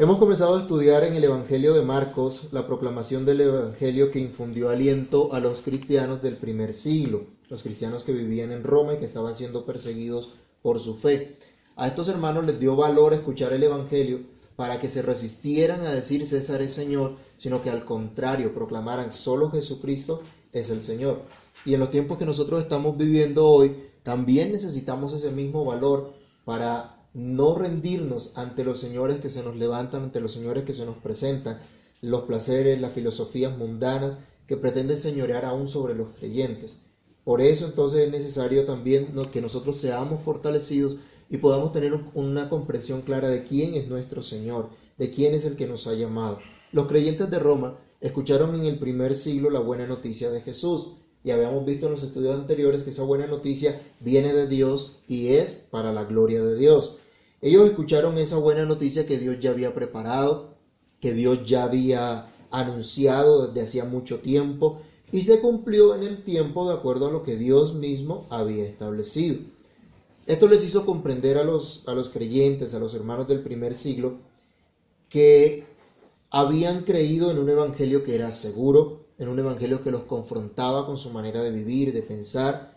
Hemos comenzado a estudiar en el Evangelio de Marcos la proclamación del Evangelio que infundió aliento a los cristianos del primer siglo, los cristianos que vivían en Roma y que estaban siendo perseguidos por su fe. A estos hermanos les dio valor escuchar el Evangelio para que se resistieran a decir César es Señor, sino que al contrario proclamaran solo Jesucristo es el Señor. Y en los tiempos que nosotros estamos viviendo hoy, también necesitamos ese mismo valor para no rendirnos ante los señores que se nos levantan, ante los señores que se nos presentan, los placeres, las filosofías mundanas que pretenden señorear aún sobre los creyentes. Por eso entonces es necesario también que nosotros seamos fortalecidos y podamos tener una comprensión clara de quién es nuestro Señor, de quién es el que nos ha llamado. Los creyentes de Roma escucharon en el primer siglo la buena noticia de Jesús, y habíamos visto en los estudios anteriores que esa buena noticia viene de Dios y es para la gloria de Dios. Ellos escucharon esa buena noticia que Dios ya había preparado, que Dios ya había anunciado desde hacía mucho tiempo y se cumplió en el tiempo de acuerdo a lo que Dios mismo había establecido. Esto les hizo comprender a los, a los creyentes, a los hermanos del primer siglo, que habían creído en un evangelio que era seguro, en un evangelio que los confrontaba con su manera de vivir, de pensar,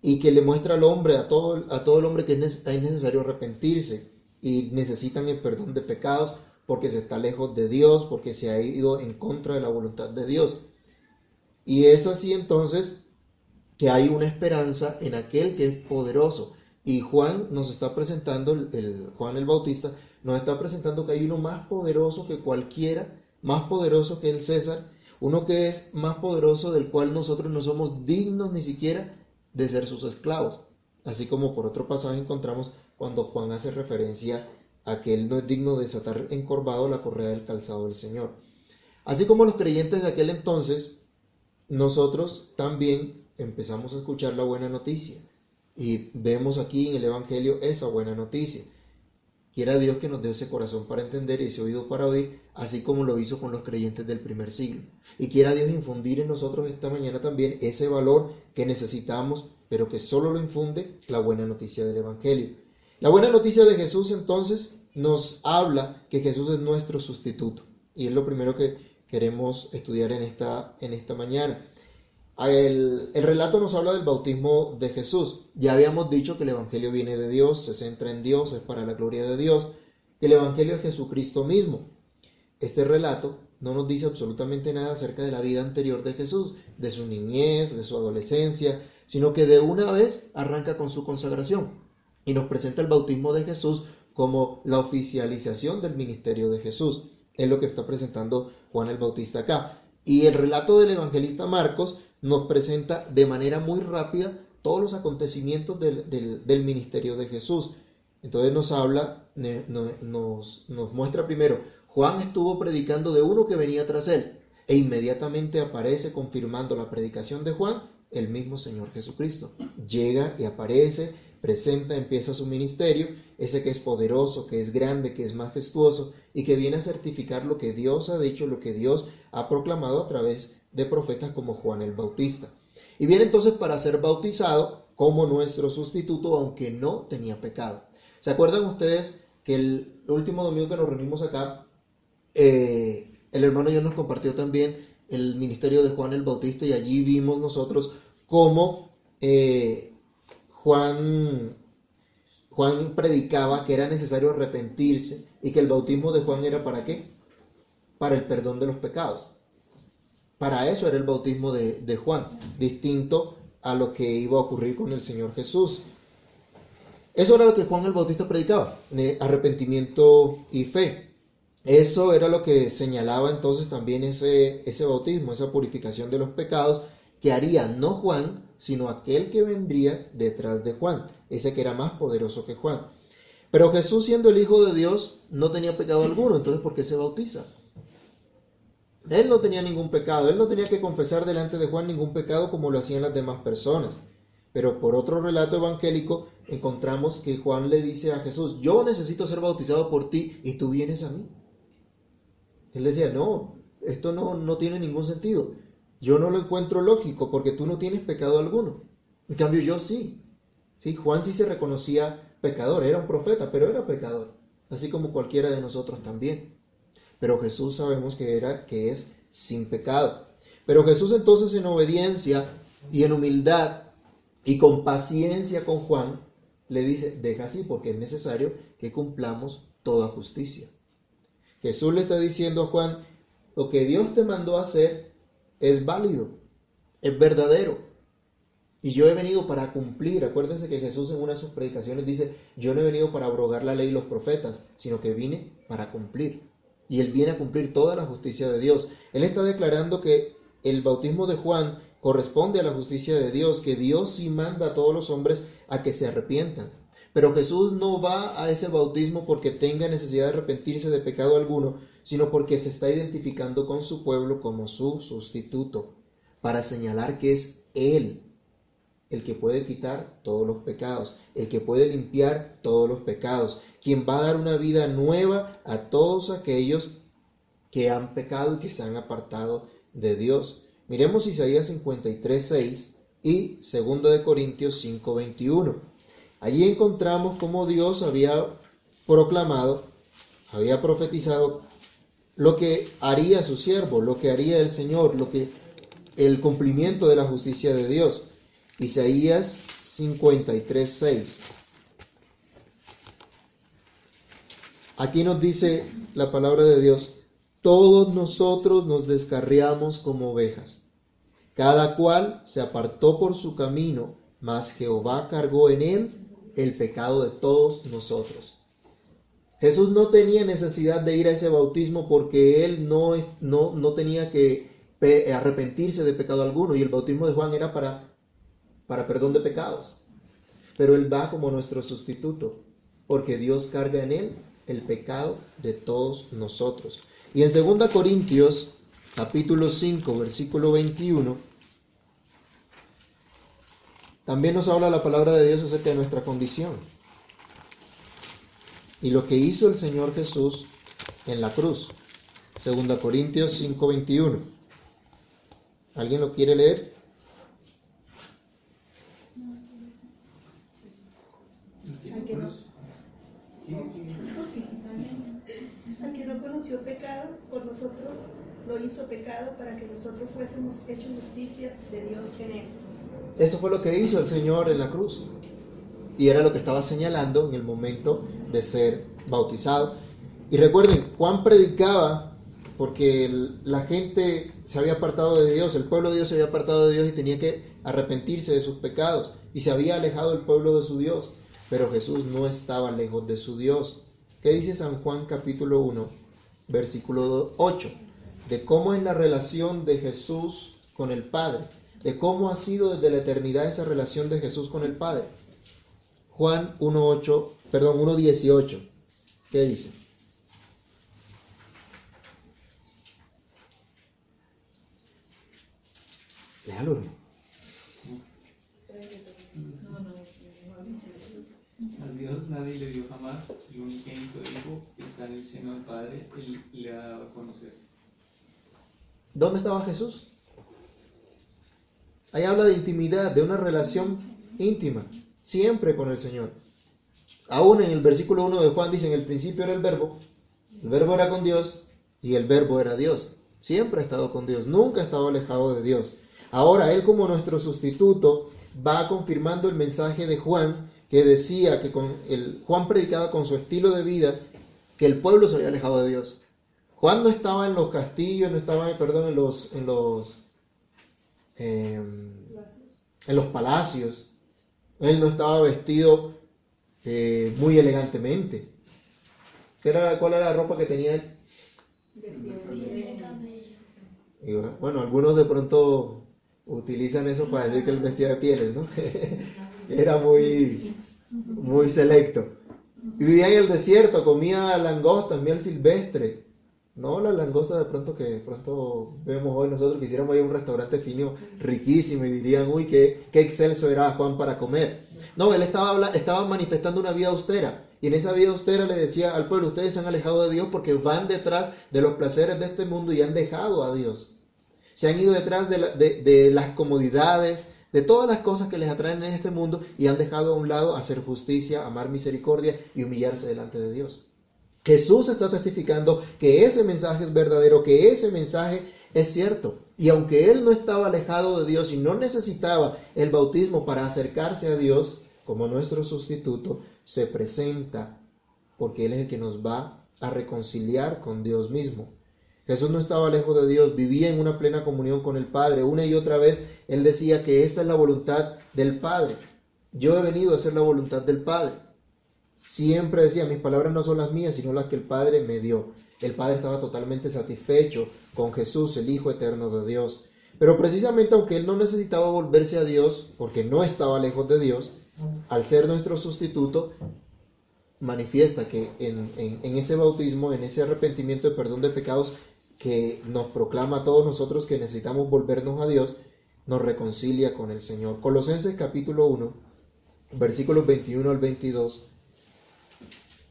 y que le muestra al hombre, a todo, a todo el hombre que es necesario arrepentirse y necesitan el perdón de pecados porque se está lejos de Dios, porque se ha ido en contra de la voluntad de Dios. Y es así entonces que hay una esperanza en aquel que es poderoso. Y Juan nos está presentando, el, Juan el Bautista, nos está presentando que hay uno más poderoso que cualquiera, más poderoso que el César, uno que es más poderoso del cual nosotros no somos dignos ni siquiera de ser sus esclavos. Así como por otro pasaje encontramos cuando Juan hace referencia a que él no es digno de desatar encorvado la correa del calzado del Señor. Así como los creyentes de aquel entonces, nosotros también empezamos a escuchar la buena noticia y vemos aquí en el Evangelio esa buena noticia. Quiera Dios que nos dé ese corazón para entender y ese oído para oír, así como lo hizo con los creyentes del primer siglo. Y quiera Dios infundir en nosotros esta mañana también ese valor que necesitamos, pero que solo lo infunde la buena noticia del Evangelio. La buena noticia de Jesús entonces nos habla que Jesús es nuestro sustituto. Y es lo primero que queremos estudiar en esta, en esta mañana. El, relato nos habla del bautismo de Jesús. Ya habíamos dicho que el Evangelio viene de Dios, se centra en Dios, es para la gloria de Dios. El Evangelio es Jesucristo mismo. Este relato no nos dice absolutamente nada acerca de la vida anterior de Jesús, de su niñez, de su adolescencia, sino que de una vez arranca con su consagración y nos presenta el bautismo de Jesús como la oficialización del ministerio de Jesús. Es lo que está presentando Juan el Bautista acá. Y el relato del evangelista Marcos nos presenta de manera muy rápida todos los acontecimientos del, ministerio de Jesús. Entonces nos habla, nos, nos muestra primero, Juan estuvo predicando de uno que venía tras él, e inmediatamente aparece confirmando la predicación de Juan el mismo Señor Jesucristo. Llega y aparece, presenta, empieza su ministerio, ese que es poderoso, que es grande, que es majestuoso y que viene a certificar lo que Dios ha dicho, lo que Dios ha proclamado a través de profetas como Juan el Bautista. Y viene entonces para ser bautizado como nuestro sustituto, aunque no tenía pecado. ¿Se acuerdan ustedes que el último domingo que nos reunimos acá, eh, el hermano ya nos compartió también el ministerio de Juan el Bautista y allí vimos nosotros cómo eh, Juan, Juan predicaba que era necesario arrepentirse y que el bautismo de Juan era para qué? Para el perdón de los pecados. Para eso era el bautismo de, Juan, distinto a lo que iba a ocurrir con el Señor Jesús. Eso era lo que Juan el Bautista predicaba, arrepentimiento y fe. Eso era lo que señalaba entonces también ese, ese bautismo, esa purificación de los pecados que haría no Juan, sino aquel que vendría detrás de Juan, ese que era más poderoso que Juan. Pero Jesús siendo el Hijo de Dios no tenía pecado alguno, entonces ¿por qué se bautiza? Él no tenía ningún pecado, él no tenía que confesar delante de Juan ningún pecado como lo hacían las demás personas. Pero por otro relato evangélico encontramos que Juan le dice a Jesús, yo necesito ser bautizado por ti y tú vienes a mí. Él decía, no, esto no, no tiene ningún sentido. Yo no lo encuentro lógico porque tú no tienes pecado alguno. En cambio yo sí. ¿Sí? Juan sí se reconocía pecador, era un profeta, pero era pecador. así como cualquiera de nosotros también. Pero Jesús sabemos que era que es sin pecado. Pero Jesús entonces en obediencia y en humildad y con paciencia con Juan le dice, deja así porque es necesario que cumplamos toda justicia. Jesús le está diciendo a Juan, lo que Dios te mandó hacer es válido, es verdadero. Y yo he venido para cumplir. Acuérdense que Jesús en una de sus predicaciones dice, yo no he venido para abrogar la ley y los profetas, sino que vine para cumplir. Y él viene a cumplir toda la justicia de Dios. Él está declarando que el bautismo de Juan corresponde a la justicia de Dios, que Dios sí manda a todos los hombres a que se arrepientan. Pero Jesús no va a ese bautismo porque tenga necesidad de arrepentirse de pecado alguno, sino porque se está identificando con su pueblo como su sustituto, para señalar que es Él el que puede quitar todos los pecados, el que puede limpiar todos los pecados, quien va a dar una vida nueva a todos aquellos que han pecado y que se han apartado de Dios. Miremos Isaías 53, 6 y 2 de Corintios 5, 21. Allí encontramos cómo Dios había proclamado, había profetizado lo que haría su siervo, lo que haría el Señor, lo que el cumplimiento de la justicia de Dios. Isaías 53, 6. Aquí nos dice la palabra de Dios, todos nosotros nos descarriamos como ovejas. Cada cual se apartó por su camino, mas Jehová cargó en él el pecado de todos nosotros. Jesús no tenía necesidad de ir a ese bautismo porque él no, no, no tenía que arrepentirse de pecado alguno y el bautismo de Juan era para para perdón de pecados. Pero Él va como nuestro sustituto, porque Dios carga en Él el pecado de todos nosotros. Y en 2 Corintios, capítulo 5, versículo 21, también nos habla la palabra de Dios acerca de nuestra condición. Y lo que hizo el Señor Jesús en la cruz. 2 Corintios 5, 21. ¿Alguien lo quiere leer? Al que no conoció pecado, por nosotros lo hizo pecado para que nosotros fuésemos hechos justicia de Dios en él. Eso fue lo que hizo el Señor en la cruz. Y era lo que estaba señalando en el momento de ser bautizado. Y recuerden, Juan predicaba porque la gente se había apartado de Dios, el pueblo de Dios se había apartado de Dios y tenía que arrepentirse de sus pecados. Y se había alejado el pueblo de su Dios. Pero Jesús no estaba lejos de su Dios. ¿Qué dice San Juan capítulo 1, versículo 8? De cómo es la relación de Jesús con el Padre, de cómo ha sido desde la eternidad esa relación de Jesús con el Padre. Juan 1.8, perdón, 1.18. ¿Qué dice? Léalo. A Dios nadie le dio jamás, el unigénito Hijo está en el seno del Padre, Él le ha dado a conocer. ¿Dónde estaba Jesús? Ahí habla de intimidad, de una relación íntima, siempre con el Señor. Aún en el versículo 1 de Juan dice, en el principio era el verbo, el verbo era con Dios y el verbo era Dios. Siempre ha estado con Dios, nunca ha estado alejado de Dios. Ahora Él como nuestro sustituto va confirmando el mensaje de Juan que decía que con el, Juan predicaba con su estilo de vida que el pueblo se había alejado de Dios. Juan no estaba en los castillos, no estaba, perdón, en los, en los, em, en los palacios. Él no estaba vestido eh, muy elegantemente. ¿Qué era, ¿Cuál era la ropa que tenía él? bueno, algunos de pronto utilizan eso para decir que él vestía de pieles, ¿no? era muy, muy selecto. Vivía en el desierto, comía langostas, miel silvestre. No la langosta de pronto que pronto vemos hoy nosotros, quisiéramos ir a un restaurante fino riquísimo y dirían, uy, qué, qué excelso era Juan para comer. No, él estaba, estaba manifestando una vida austera. Y en esa vida austera le decía al pueblo, ustedes se han alejado de Dios porque van detrás de los placeres de este mundo y han dejado a Dios. Se han ido detrás de, de, de las comodidades, de todas las cosas que les atraen en este mundo y han dejado a un lado hacer justicia, amar misericordia y humillarse delante de Dios. Jesús está testificando que ese mensaje es verdadero, que ese mensaje es cierto. Y aunque él no estaba alejado de Dios y no necesitaba el bautismo para acercarse a Dios como nuestro sustituto, se presenta porque Él es el que nos va a reconciliar con Dios mismo. Jesús no estaba lejos de Dios, vivía en una plena comunión con el Padre. Una y otra vez Él decía que esta es la voluntad del Padre. Yo he venido a hacer la voluntad del Padre. Siempre decía, mis palabras no son las mías, sino las que el Padre me dio. El Padre estaba totalmente satisfecho con Jesús, el Hijo eterno de Dios. Pero precisamente aunque Él no necesitaba volverse a Dios, porque no estaba lejos de Dios, al ser nuestro sustituto, manifiesta que en, ese bautismo, en ese arrepentimiento de perdón de pecados que nos proclama a todos nosotros que necesitamos volvernos a Dios, nos reconcilia con el Señor. Colosenses capítulo 1, versículos 21 al 22,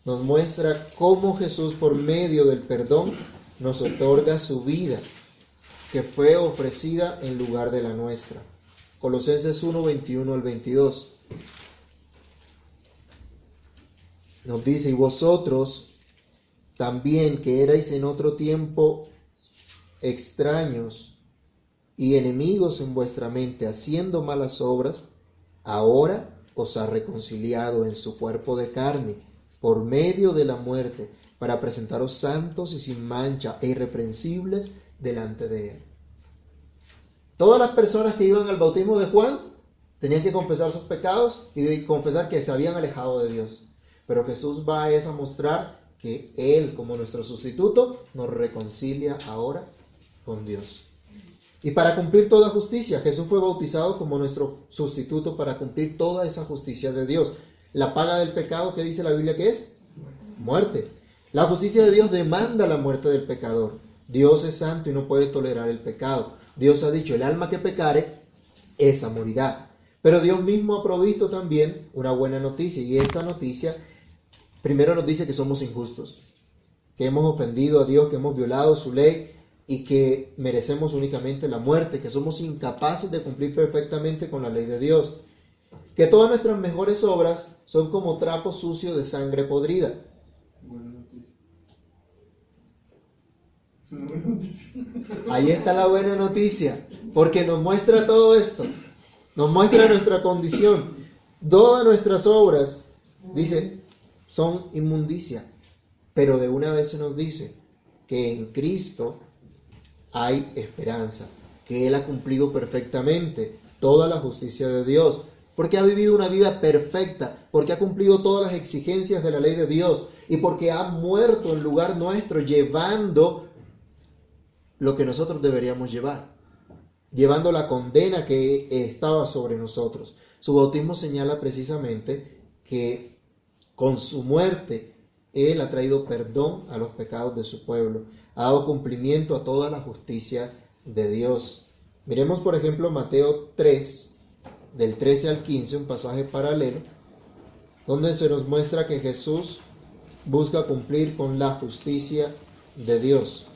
nos muestra cómo Jesús por medio del perdón nos otorga su vida, que fue ofrecida en lugar de la nuestra. Colosenses 1, 21 al 22. Nos dice, y vosotros también que erais en otro tiempo extraños y enemigos en vuestra mente, haciendo malas obras, ahora os ha reconciliado en su cuerpo de carne por medio de la muerte, para presentaros santos y sin mancha e irreprensibles delante de Él. Todas las personas que iban al bautismo de Juan tenían que confesar sus pecados y confesar que se habían alejado de Dios. Pero Jesús va a, a mostrar que Él, como nuestro sustituto, nos reconcilia ahora con Dios. Y para cumplir toda justicia, Jesús fue bautizado como nuestro sustituto para cumplir toda esa justicia de Dios. La paga del pecado, ¿qué dice la Biblia que es? Muerte. La justicia de Dios demanda la muerte del pecador. Dios es santo y no puede tolerar el pecado. Dios ha dicho, el alma que pecare, esa morirá. Pero Dios mismo ha provisto también una buena noticia y esa noticia primero nos dice que somos injustos, que hemos ofendido a Dios, que hemos violado su ley y que merecemos únicamente la muerte, que somos incapaces de cumplir perfectamente con la ley de Dios, que todas nuestras mejores obras son como trapo sucio de sangre podrida. Ahí está la buena noticia, porque nos muestra todo esto, nos muestra nuestra condición, todas nuestras obras, dice, son inmundicia. Pero de una vez se nos dice que en Cristo hay esperanza, que Él ha cumplido perfectamente toda la justicia de Dios, porque ha vivido una vida perfecta, porque ha cumplido todas las exigencias de la ley de Dios y porque ha muerto en lugar nuestro llevando lo que nosotros deberíamos llevar, llevando la condena que estaba sobre nosotros. Su bautismo señala precisamente que con su muerte, Él ha traído perdón a los pecados de su pueblo, ha dado cumplimiento a toda la justicia de Dios. Miremos, por ejemplo, Mateo 3, del 13 al 15, un pasaje paralelo, donde se nos muestra que Jesús busca cumplir con la justicia de Dios.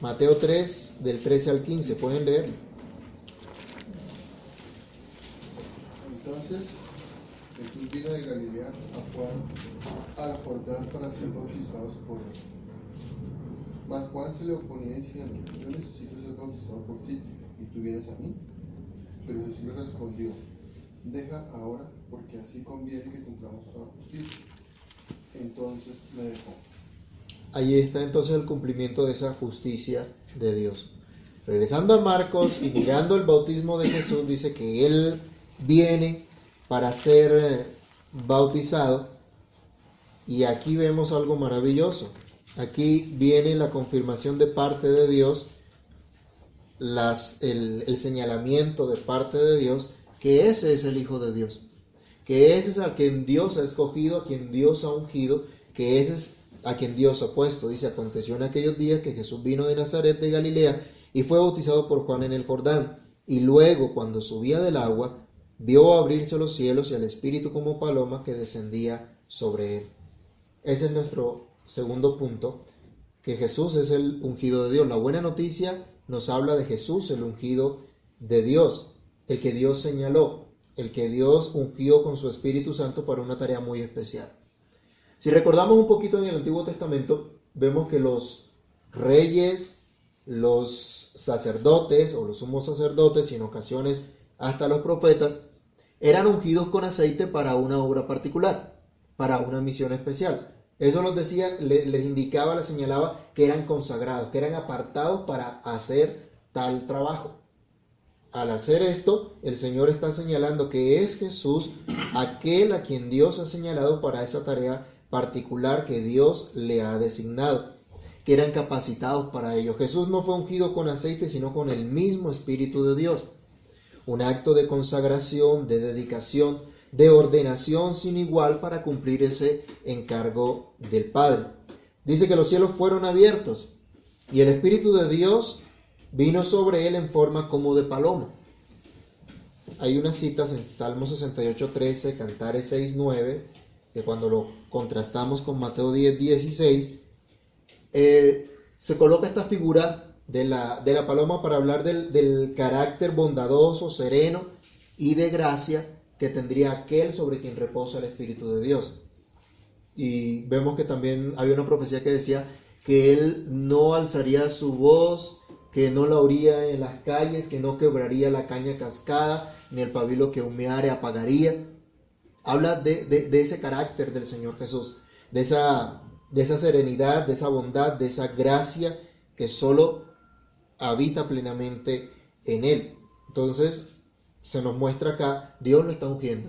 Mateo 3, del 13 al 15, ¿pueden leer? Entonces, Jesús vino de Galilea a Juan al Jordán para ser bautizados por él. Mas Juan se le oponía diciendo, yo necesito ser bautizado por ti y tú vienes a mí. Pero Jesús le respondió, deja ahora porque así conviene que cumplamos toda justicia. Entonces me dejó. Allí está entonces el cumplimiento de esa justicia de Dios. Regresando a Marcos y mirando el bautismo de Jesús, dice que Él viene para ser eh, bautizado. Y aquí vemos algo maravilloso. Aquí viene la confirmación de parte de Dios, las, el, señalamiento de parte de Dios, que ese es el Hijo de Dios, que ese es a quien Dios ha escogido, a quien Dios ha ungido, que ese es a quien Dios ha puesto. Dice, aconteció en aquellos días que Jesús vino de Nazaret de Galilea y fue bautizado por Juan en el Jordán. Y luego, cuando subía del agua, vio abrirse los cielos y al Espíritu como paloma que descendía sobre él. Ese es nuestro segundo punto, que Jesús es el ungido de Dios. La buena noticia nos habla de Jesús, el ungido de Dios, el que Dios señaló, el que Dios ungió con su Espíritu Santo para una tarea muy especial. Si recordamos un poquito en el Antiguo Testamento, vemos que los reyes, los sacerdotes o los sumos sacerdotes y en ocasiones hasta los profetas eran ungidos con aceite para una obra particular, para una misión especial. Eso los decía, les indicaba, les señalaba que eran consagrados, que eran apartados para hacer tal trabajo. Al hacer esto, el Señor está señalando que es Jesús aquel a quien Dios ha señalado para esa tarea particular que Dios le ha designado, que eran capacitados para ello. Jesús no fue ungido con aceite, sino con el mismo Espíritu de Dios. Un acto de consagración, de dedicación, de ordenación sin igual para cumplir ese encargo del Padre. Dice que los cielos fueron abiertos y el Espíritu de Dios vino sobre él en forma como de paloma. Hay unas citas en Salmo 68, 13, Cantares 6, 9, que cuando lo contrastamos con Mateo 10, 16, eh, se coloca esta figura de la, de la paloma para hablar del, del carácter bondadoso, sereno y de gracia que tendría aquel sobre quien reposa el Espíritu de Dios. Y vemos que también había una profecía que decía que él no alzaría su voz, que no la oría en las calles, que no quebraría la caña cascada, ni el pabilo que humeare apagaría. Habla de, de, ese carácter del Señor Jesús, de esa, de esa serenidad, de esa bondad, de esa gracia que solo habita plenamente en Él. Entonces, se nos muestra acá, Dios lo está ungiendo,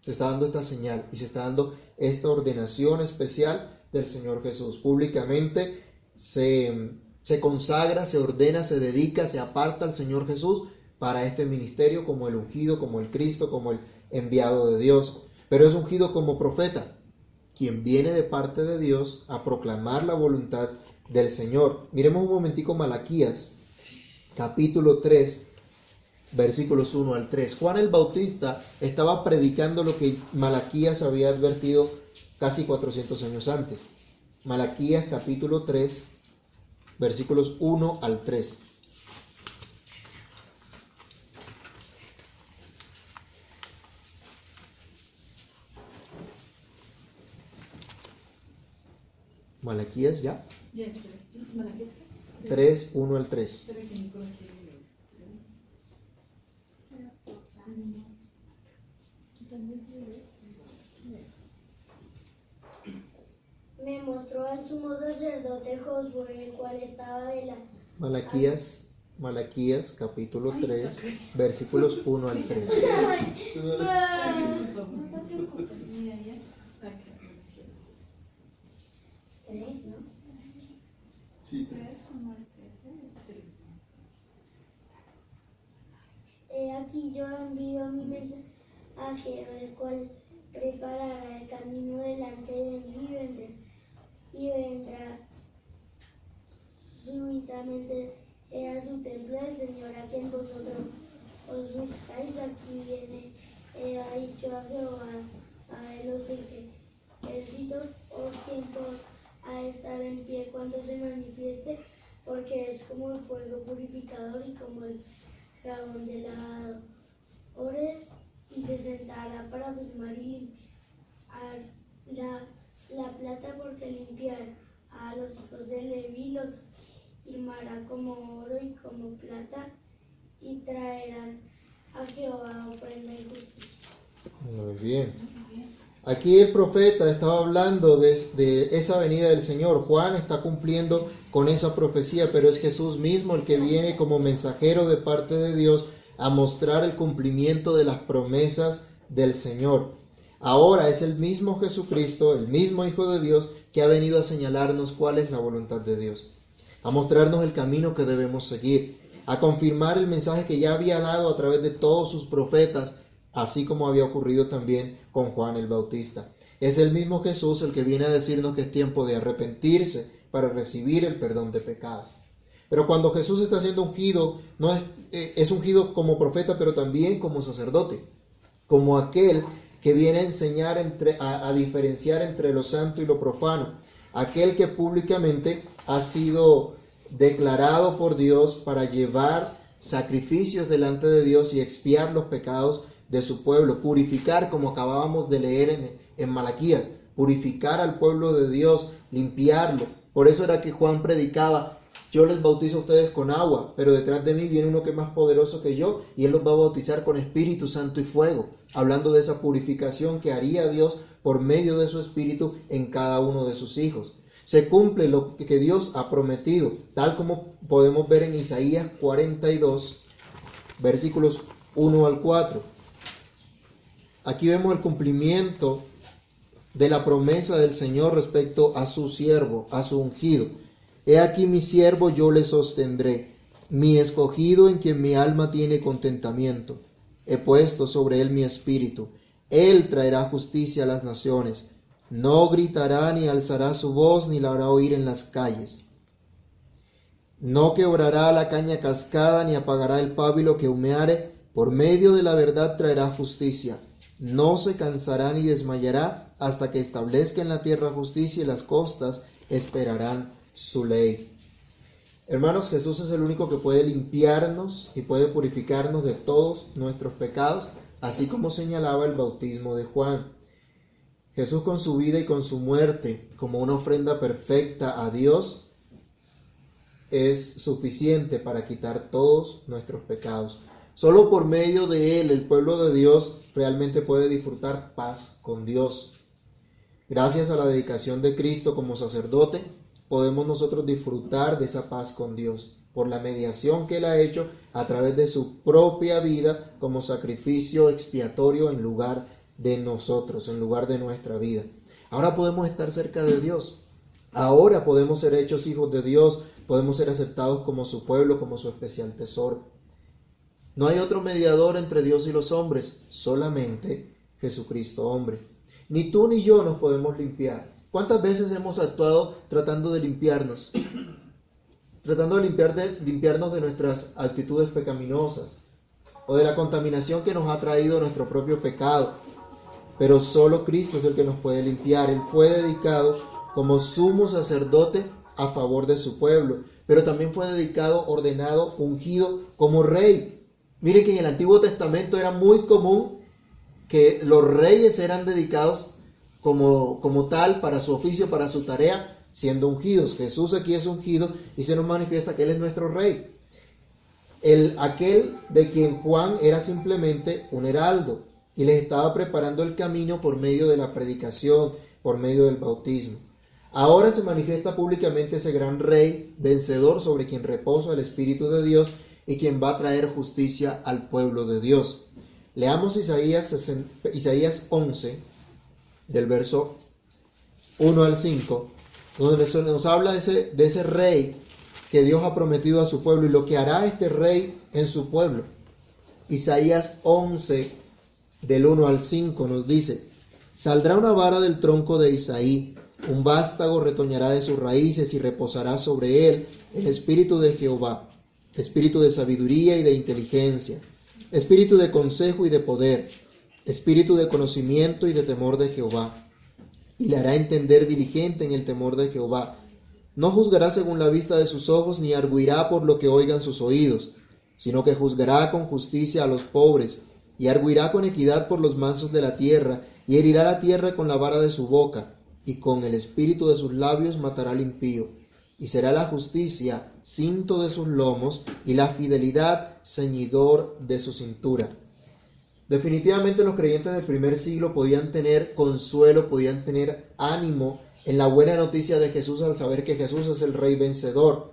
se está dando esta señal y se está dando esta ordenación especial del Señor Jesús. Públicamente se, se consagra, se ordena, se dedica, se aparta al Señor Jesús para este ministerio como el ungido, como el Cristo, como el enviado de Dios. Pero es ungido como profeta, quien viene de parte de Dios a proclamar la voluntad del Señor. Miremos un momentico Malaquías, capítulo 3, versículos 1 al 3. Juan el Bautista estaba predicando lo que Malaquías había advertido casi 400 años antes. Malaquías capítulo 3, versículos 1 al 3. Malaquías ya. 3, 1 al 3. Me mostró al sumo sacerdote Josué, el cual estaba de la... Malaquías, Malaquías capítulo 3, versículos 1 al 3. Sí, He aquí yo envío mi mensajero, el cual preparará el camino delante de mí y vendrá súbitamente a su templo el Señor a quien vosotros os buscáis. Aquí viene, he dicho a Jehová, a los ejércitos, os tiempo a estar en pie cuando se manifieste, porque es como el fuego purificador y como el jabón de ores y se sentará para firmar y la, la plata porque limpiar a los hijos de Leví los firmará como oro y como plata y traerán a Jehová ofrenda y justicia. Muy bien. Aquí el profeta estaba hablando de, esa venida del Señor. Juan está cumpliendo con esa profecía, pero es Jesús mismo el que viene como mensajero de parte de Dios a mostrar el cumplimiento de las promesas del Señor. Ahora es el mismo Jesucristo, el mismo Hijo de Dios, que ha venido a señalarnos cuál es la voluntad de Dios, a mostrarnos el camino que debemos seguir, a confirmar el mensaje que ya había dado a través de todos sus profetas, así como había ocurrido también con Juan el Bautista. Es el mismo Jesús el que viene a decirnos que es tiempo de arrepentirse para recibir el perdón de pecados. Pero cuando Jesús está siendo ungido, no es, eh, es ungido como profeta, pero también como sacerdote, como aquel que viene a enseñar entre, a, diferenciar entre lo santo y lo profano, aquel que públicamente ha sido declarado por Dios para llevar sacrificios delante de Dios y expiar los pecados de su pueblo, purificar, como acabábamos de leer en, en Malaquías, purificar al pueblo de Dios, limpiarlo. Por eso era que Juan predicaba, yo les bautizo a ustedes con agua, pero detrás de mí viene uno que es más poderoso que yo y él los va a bautizar con Espíritu Santo y fuego, hablando de esa purificación que haría Dios por medio de su Espíritu en cada uno de sus hijos. Se cumple lo que Dios ha prometido, tal como podemos ver en Isaías 42, versículos 1 al 4. Aquí vemos el cumplimiento de la promesa del Señor respecto a su siervo, a su ungido. He aquí mi siervo, yo le sostendré, mi escogido en quien mi alma tiene contentamiento. He puesto sobre él mi espíritu. Él traerá justicia a las naciones. No gritará ni alzará su voz ni la hará oír en las calles. No quebrará la caña cascada ni apagará el pábilo que humeare. Por medio de la verdad traerá justicia. No se cansará ni desmayará hasta que establezca en la tierra justicia y las costas esperarán su ley. Hermanos, Jesús es el único que puede limpiarnos y puede purificarnos de todos nuestros pecados, así como señalaba el bautismo de Juan. Jesús con su vida y con su muerte, como una ofrenda perfecta a Dios, es suficiente para quitar todos nuestros pecados. Solo por medio de Él el pueblo de Dios realmente puede disfrutar paz con Dios. Gracias a la dedicación de Cristo como sacerdote, podemos nosotros disfrutar de esa paz con Dios por la mediación que Él ha hecho a través de su propia vida como sacrificio expiatorio en lugar de nosotros, en lugar de nuestra vida. Ahora podemos estar cerca de Dios. Ahora podemos ser hechos hijos de Dios, podemos ser aceptados como su pueblo, como su especial tesoro. No hay otro mediador entre Dios y los hombres, solamente Jesucristo hombre. Ni tú ni yo nos podemos limpiar. ¿Cuántas veces hemos actuado tratando de limpiarnos? Tratando de, limpiar de limpiarnos de nuestras actitudes pecaminosas o de la contaminación que nos ha traído nuestro propio pecado. Pero solo Cristo es el que nos puede limpiar. Él fue dedicado como sumo sacerdote a favor de su pueblo, pero también fue dedicado, ordenado, ungido como rey. Miren que en el Antiguo Testamento era muy común que los reyes eran dedicados como, como tal para su oficio, para su tarea, siendo ungidos. Jesús aquí es ungido y se nos manifiesta que Él es nuestro rey. El, aquel de quien Juan era simplemente un heraldo y les estaba preparando el camino por medio de la predicación, por medio del bautismo. Ahora se manifiesta públicamente ese gran rey vencedor sobre quien reposa el Espíritu de Dios y quien va a traer justicia al pueblo de Dios. Leamos Isaías, Isaías 11, del verso 1 al 5, donde nos habla de ese, de ese rey que Dios ha prometido a su pueblo y lo que hará este rey en su pueblo. Isaías 11, del 1 al 5, nos dice, Saldrá una vara del tronco de Isaí, un vástago retoñará de sus raíces y reposará sobre él el espíritu de Jehová, espíritu de sabiduría y de inteligencia, espíritu de consejo y de poder espíritu de conocimiento y de temor de Jehová, y le hará entender diligente en el temor de Jehová. No juzgará según la vista de sus ojos, ni arguirá por lo que oigan sus oídos, sino que juzgará con justicia a los pobres, y arguirá con equidad por los mansos de la tierra, y herirá la tierra con la vara de su boca, y con el espíritu de sus labios matará al impío. Y será la justicia cinto de sus lomos, y la fidelidad ceñidor de su cintura. Definitivamente los creyentes del primer siglo podían tener consuelo, podían tener ánimo en la buena noticia de Jesús al saber que Jesús es el rey vencedor,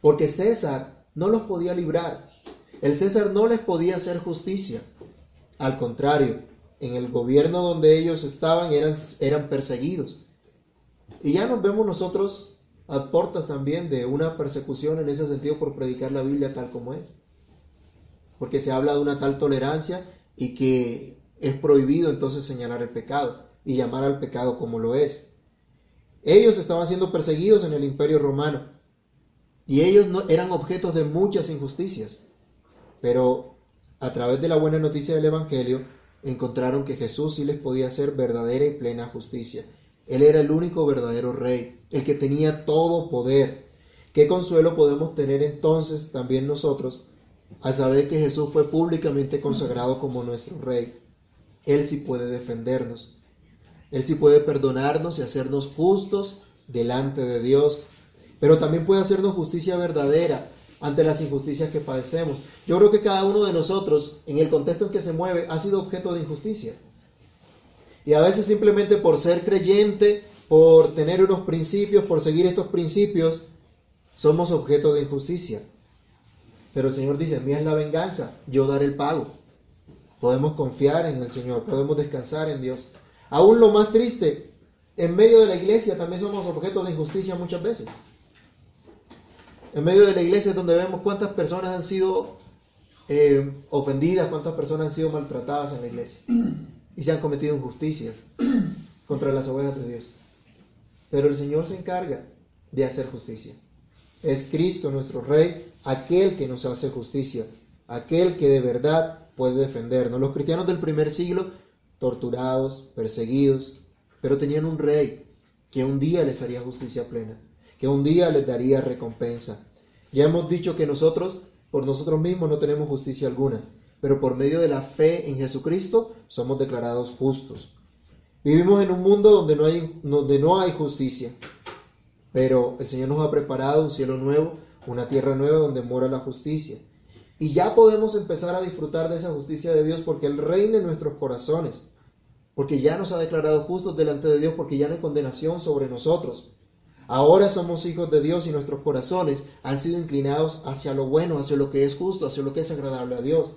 porque César no los podía librar, el César no les podía hacer justicia, al contrario, en el gobierno donde ellos estaban eran, eran perseguidos. Y ya nos vemos nosotros a portas también de una persecución en ese sentido por predicar la Biblia tal como es. Porque se habla de una tal tolerancia y que es prohibido entonces señalar el pecado y llamar al pecado como lo es. Ellos estaban siendo perseguidos en el imperio romano y ellos no, eran objetos de muchas injusticias, pero a través de la buena noticia del Evangelio encontraron que Jesús sí les podía hacer verdadera y plena justicia. Él era el único verdadero rey, el que tenía todo poder. ¿Qué consuelo podemos tener entonces también nosotros a saber que Jesús fue públicamente consagrado como nuestro Rey. Él sí puede defendernos. Él sí puede perdonarnos y hacernos justos delante de Dios, pero también puede hacernos justicia verdadera ante las injusticias que padecemos. Yo creo que cada uno de nosotros, en el contexto en que se mueve, ha sido objeto de injusticia. Y a veces simplemente por ser creyente, por tener unos principios, por seguir estos principios, somos objeto de injusticia. Pero el Señor dice, mía es la venganza, yo daré el pago. Podemos confiar en el Señor, podemos descansar en Dios. Aún lo más triste, en medio de la iglesia también somos objeto de injusticia muchas veces. En medio de la iglesia es donde vemos cuántas personas han sido eh, ofendidas, cuántas personas han sido maltratadas en la iglesia. Y se han cometido injusticias contra las ovejas de Dios. Pero el Señor se encarga de hacer justicia. Es Cristo nuestro Rey, aquel que nos hace justicia, aquel que de verdad puede defendernos. Los cristianos del primer siglo, torturados, perseguidos, pero tenían un rey que un día les haría justicia plena que un día les daría recompensa. Ya hemos dicho que nosotros, por nosotros mismos, no tenemos justicia alguna, pero por medio de la fe en Jesucristo somos declarados justos. Vivimos en un mundo donde no hay, donde no hay justicia, pero el Señor nos ha preparado un cielo nuevo, una tierra nueva donde mora la justicia. Y ya podemos empezar a disfrutar de esa justicia de Dios porque Él reina en nuestros corazones, porque ya nos ha declarado justos delante de Dios, porque ya no hay condenación sobre nosotros. Ahora somos hijos de Dios y nuestros corazones han sido inclinados hacia lo bueno, hacia lo que es justo, hacia lo que es agradable a Dios.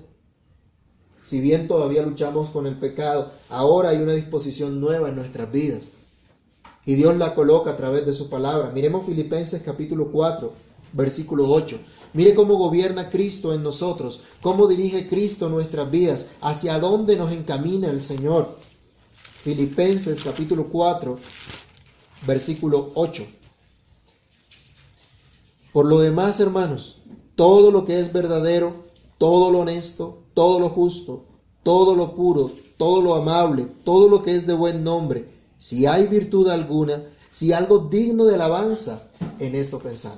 Si bien todavía luchamos con el pecado, ahora hay una disposición nueva en nuestras vidas. Y Dios la coloca a través de su palabra. Miremos Filipenses capítulo 4, versículo 8. Mire cómo gobierna Cristo en nosotros, cómo dirige Cristo nuestras vidas, hacia dónde nos encamina el Señor. Filipenses capítulo 4, versículo 8. Por lo demás, hermanos, todo lo que es verdadero, todo lo honesto, todo lo justo, todo lo puro, todo lo amable, todo lo que es de buen nombre, si hay virtud alguna, si algo digno de alabanza, en esto pensar.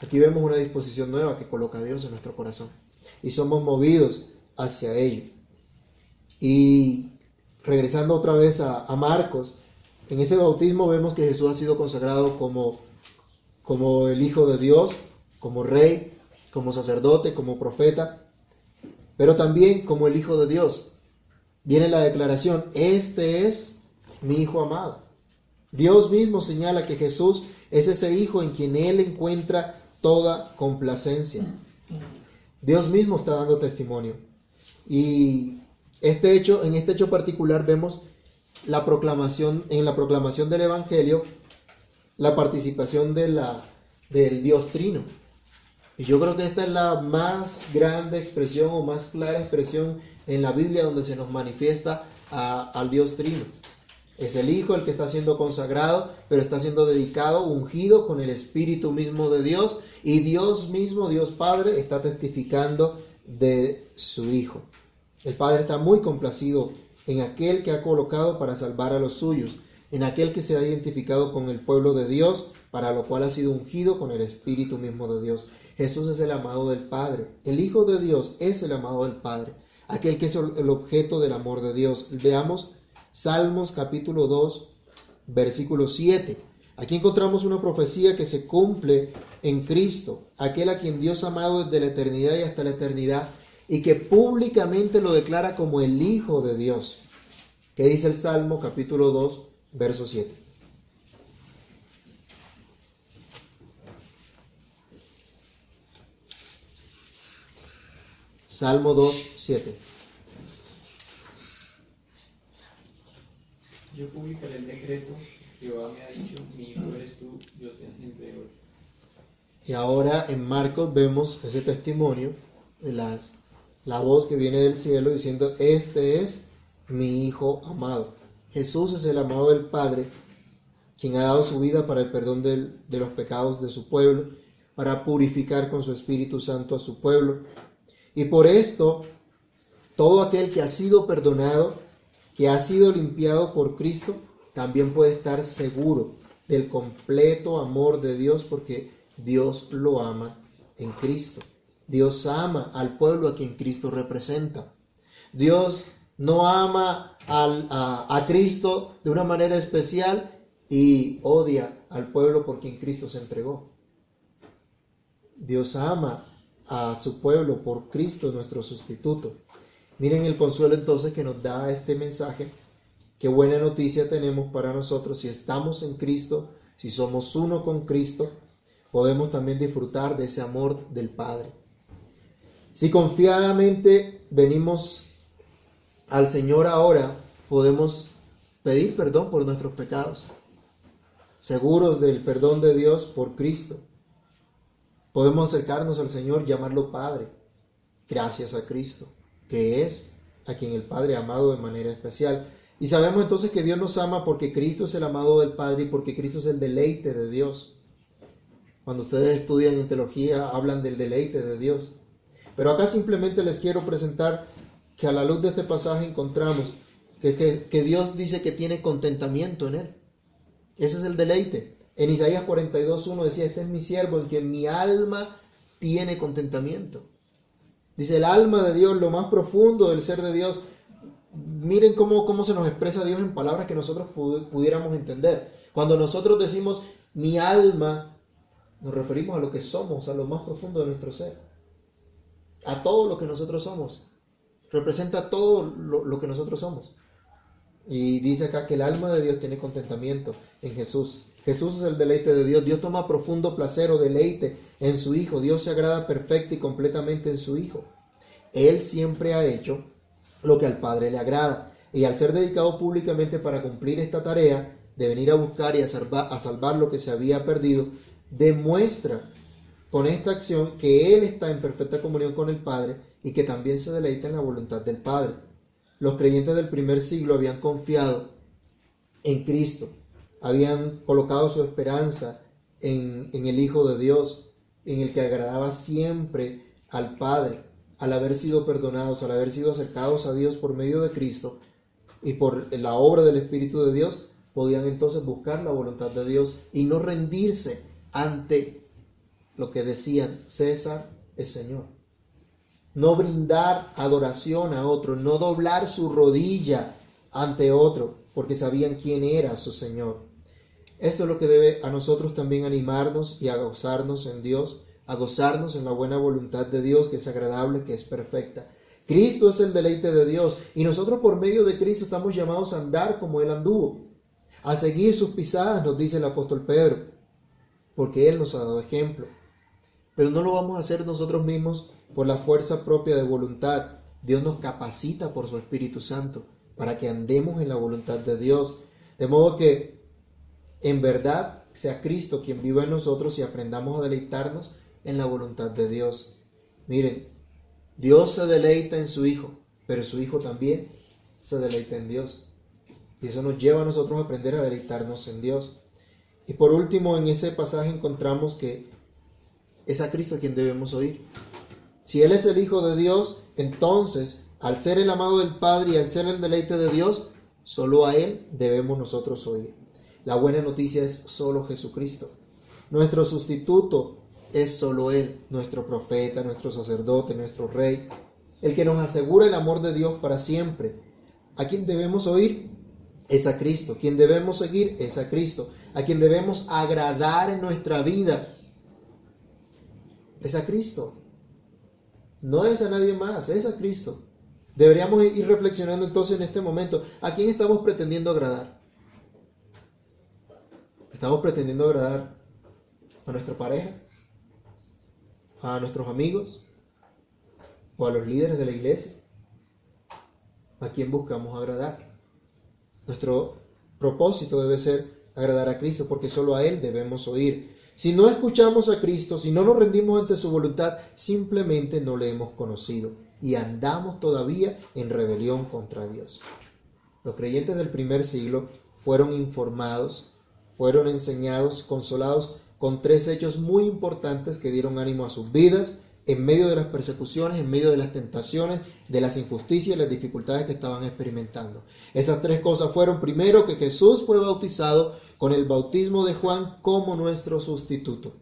Aquí vemos una disposición nueva que coloca a Dios en nuestro corazón y somos movidos hacia ello. Y regresando otra vez a, a Marcos, en ese bautismo vemos que Jesús ha sido consagrado como, como el Hijo de Dios, como Rey, como sacerdote, como profeta, pero también como el Hijo de Dios. Viene la declaración, este es mi Hijo amado. Dios mismo señala que Jesús es ese Hijo en quien Él encuentra toda complacencia. Dios mismo está dando testimonio. Y este hecho, en este hecho particular vemos la proclamación, en la proclamación del Evangelio, la participación de la, del Dios Trino. Y yo creo que esta es la más grande expresión o más clara expresión en la Biblia donde se nos manifiesta al Dios Trino. Es el Hijo el que está siendo consagrado, pero está siendo dedicado, ungido con el Espíritu mismo de Dios. Y Dios mismo, Dios Padre, está testificando de su Hijo. El Padre está muy complacido en aquel que ha colocado para salvar a los suyos, en aquel que se ha identificado con el pueblo de Dios, para lo cual ha sido ungido con el Espíritu mismo de Dios. Jesús es el amado del Padre. El Hijo de Dios es el amado del Padre, aquel que es el objeto del amor de Dios. Veamos Salmos capítulo 2, versículo 7. Aquí encontramos una profecía que se cumple en Cristo, aquel a quien Dios ha amado desde la eternidad y hasta la eternidad, y que públicamente lo declara como el Hijo de Dios. ¿Qué dice el Salmo capítulo 2, verso 7? Salmo 2, 7. Yo publicaré decreto, Jehová me ha dicho, mi hijo eres tú, yo te de hoy. Y ahora en Marcos vemos ese testimonio de las la voz que viene del cielo diciendo, este es mi Hijo amado. Jesús es el amado del Padre, quien ha dado su vida para el perdón de los pecados de su pueblo, para purificar con su Espíritu Santo a su pueblo. Y por esto, todo aquel que ha sido perdonado, que ha sido limpiado por Cristo, también puede estar seguro del completo amor de Dios porque Dios lo ama en Cristo. Dios ama al pueblo a quien Cristo representa. Dios no ama a, a Cristo de una manera especial y odia al pueblo por quien Cristo se entregó. Dios ama a su pueblo por Cristo, nuestro sustituto. Miren el consuelo entonces que nos da este mensaje. Qué buena noticia tenemos para nosotros si estamos en Cristo, si somos uno con Cristo, podemos también disfrutar de ese amor del Padre. Si confiadamente venimos al Señor ahora, podemos pedir perdón por nuestros pecados, seguros del perdón de Dios por Cristo. Podemos acercarnos al Señor, llamarlo Padre, gracias a Cristo, que es a quien el Padre ha amado de manera especial. Y sabemos entonces que Dios nos ama porque Cristo es el amado del Padre y porque Cristo es el deleite de Dios. Cuando ustedes estudian en teología hablan del deleite de Dios. Pero acá simplemente les quiero presentar que a la luz de este pasaje encontramos que, que- que Dios dice que tiene contentamiento en él. Ese es el deleite. En Isaías 42.1 decía, este es mi siervo en quien mi alma tiene contentamiento. Dice, el alma de Dios, lo más profundo del ser de Dios. Miren cómo, cómo se nos expresa Dios en palabras que nosotros pu- pudiéramos entender. Cuando nosotros decimos mi alma, nos referimos a lo que somos, a lo más profundo de nuestro ser. A todo lo que nosotros somos. Representa todo lo, lo que nosotros somos. Y dice acá que el alma de Dios tiene contentamiento en Jesús. Jesús es el deleite de Dios. Dios toma profundo placer o deleite en su Hijo. Dios se agrada perfecta y completamente en su Hijo. Él siempre ha hecho lo que al Padre le agrada. Y al ser dedicado públicamente para cumplir esta tarea, de venir a buscar y a salvar, a salvar lo que se había perdido, demuestra con esta acción que Él está en perfecta comunión con el Padre y que también se deleita en la voluntad del Padre. Los creyentes del primer siglo habían confiado en Cristo, habían colocado su esperanza en, en el Hijo de Dios, en el que agradaba siempre al Padre, al haber sido perdonados, al haber sido acercados a Dios por medio de Cristo y por la obra del Espíritu de Dios, podían entonces buscar la voluntad de Dios y no rendirse ante lo que decían, César es Señor. No brindar adoración a otro, no doblar su rodilla ante otro, porque sabían quién era su Señor. Esto es lo que debe a nosotros también animarnos y a gozarnos en Dios, a gozarnos en la buena voluntad de Dios, que es agradable, que es perfecta. Cristo es el deleite de Dios y nosotros por medio de Cristo estamos llamados a andar como Él anduvo, a seguir sus pisadas, nos dice el apóstol Pedro, porque Él nos ha dado ejemplo. Pero no lo vamos a hacer nosotros mismos por la fuerza propia de voluntad. Dios nos capacita por su Espíritu Santo para que andemos en la voluntad de Dios. De modo que en verdad sea Cristo quien viva en nosotros y aprendamos a deleitarnos en la voluntad de Dios. Miren, Dios se deleita en su Hijo, pero su Hijo también se deleita en Dios. Y eso nos lleva a nosotros a aprender a deleitarnos en Dios. Y por último, en ese pasaje encontramos que es a Cristo quien debemos oír. Si Él es el Hijo de Dios, entonces, al ser el amado del Padre y al ser el deleite de Dios, solo a Él debemos nosotros oír. La buena noticia es solo Jesucristo. Nuestro sustituto es solo Él, nuestro profeta, nuestro sacerdote, nuestro rey, el que nos asegura el amor de Dios para siempre. A quien debemos oír es a Cristo. Quien debemos seguir es a Cristo. A quien debemos agradar en nuestra vida es a Cristo. No es a nadie más, es a Cristo. Deberíamos ir reflexionando entonces en este momento, ¿a quién estamos pretendiendo agradar? ¿Estamos pretendiendo agradar a nuestra pareja? ¿A nuestros amigos? ¿O a los líderes de la iglesia? ¿A quién buscamos agradar? Nuestro propósito debe ser agradar a Cristo porque solo a Él debemos oír. Si no escuchamos a Cristo, si no nos rendimos ante su voluntad, simplemente no le hemos conocido y andamos todavía en rebelión contra Dios. Los creyentes del primer siglo fueron informados, fueron enseñados, consolados con tres hechos muy importantes que dieron ánimo a sus vidas en medio de las persecuciones, en medio de las tentaciones, de las injusticias y las dificultades que estaban experimentando. Esas tres cosas fueron, primero, que Jesús fue bautizado con el bautismo de Juan como nuestro sustituto.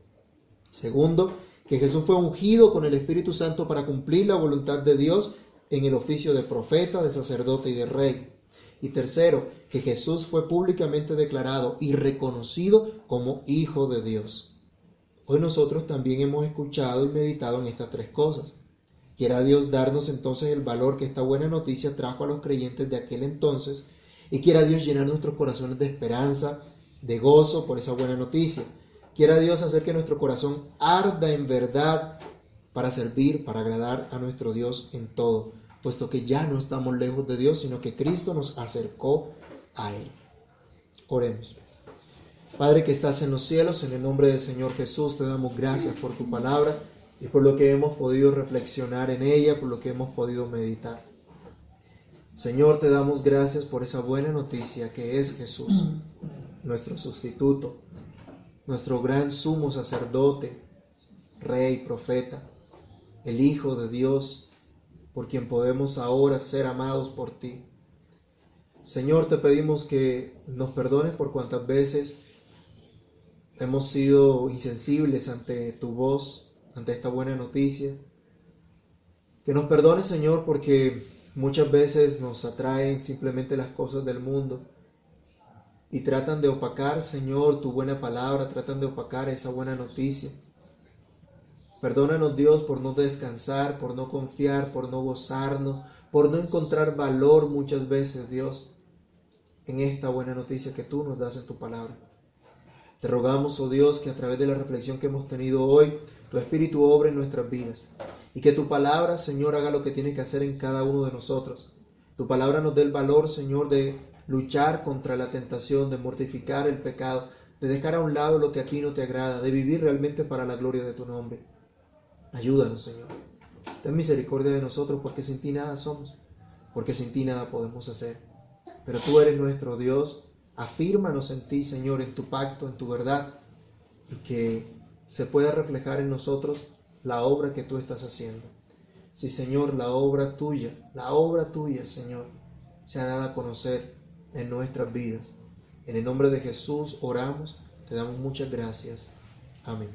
Segundo, que Jesús fue ungido con el Espíritu Santo para cumplir la voluntad de Dios en el oficio de profeta, de sacerdote y de rey. Y tercero, que Jesús fue públicamente declarado y reconocido como Hijo de Dios. Hoy nosotros también hemos escuchado y meditado en estas tres cosas. Quiera Dios darnos entonces el valor que esta buena noticia trajo a los creyentes de aquel entonces y quiera Dios llenar nuestros corazones de esperanza, de gozo por esa buena noticia. Quiera Dios hacer que nuestro corazón arda en verdad para servir, para agradar a nuestro Dios en todo, puesto que ya no estamos lejos de Dios, sino que Cristo nos acercó Oremos. Padre que estás en los cielos, en el nombre del Señor Jesús, te damos gracias por tu palabra y por lo que hemos podido reflexionar en ella, por lo que hemos podido meditar. Señor, te damos gracias por esa buena noticia que es Jesús, nuestro sustituto, nuestro gran sumo sacerdote, rey, profeta, el Hijo de Dios, por quien podemos ahora ser amados por ti. Señor, te pedimos que nos perdones por cuantas veces hemos sido insensibles ante tu voz, ante esta buena noticia. Que nos perdone, Señor, porque muchas veces nos atraen simplemente las cosas del mundo y tratan de opacar, Señor, tu buena palabra, tratan de opacar esa buena noticia. Perdónanos, Dios, por no descansar, por no confiar, por no gozarnos, por no encontrar valor muchas veces, Dios, en esta buena noticia que tú nos das en tu palabra. Te rogamos, oh Dios, que a través de la reflexión que hemos tenido hoy, tu Espíritu obre en nuestras vidas y que tu palabra, Señor, haga lo que tiene que hacer en cada uno de nosotros. Tu palabra nos dé el valor, Señor, de luchar contra la tentación, de mortificar el pecado, de dejar a un lado lo que a ti no te agrada, de vivir realmente para la gloria de tu nombre. Ayúdanos, Señor. Ten misericordia de nosotros porque sin ti nada somos, porque sin ti nada podemos hacer. Pero tú eres nuestro Dios. Afírmanos en ti, Señor, en tu pacto, en tu verdad, y que se pueda reflejar en nosotros la obra que tú estás haciendo. Sí, Señor, la obra tuya, la obra tuya, Señor, se ha dado a conocer en nuestras vidas. En el nombre de Jesús oramos, te damos muchas gracias. Amén.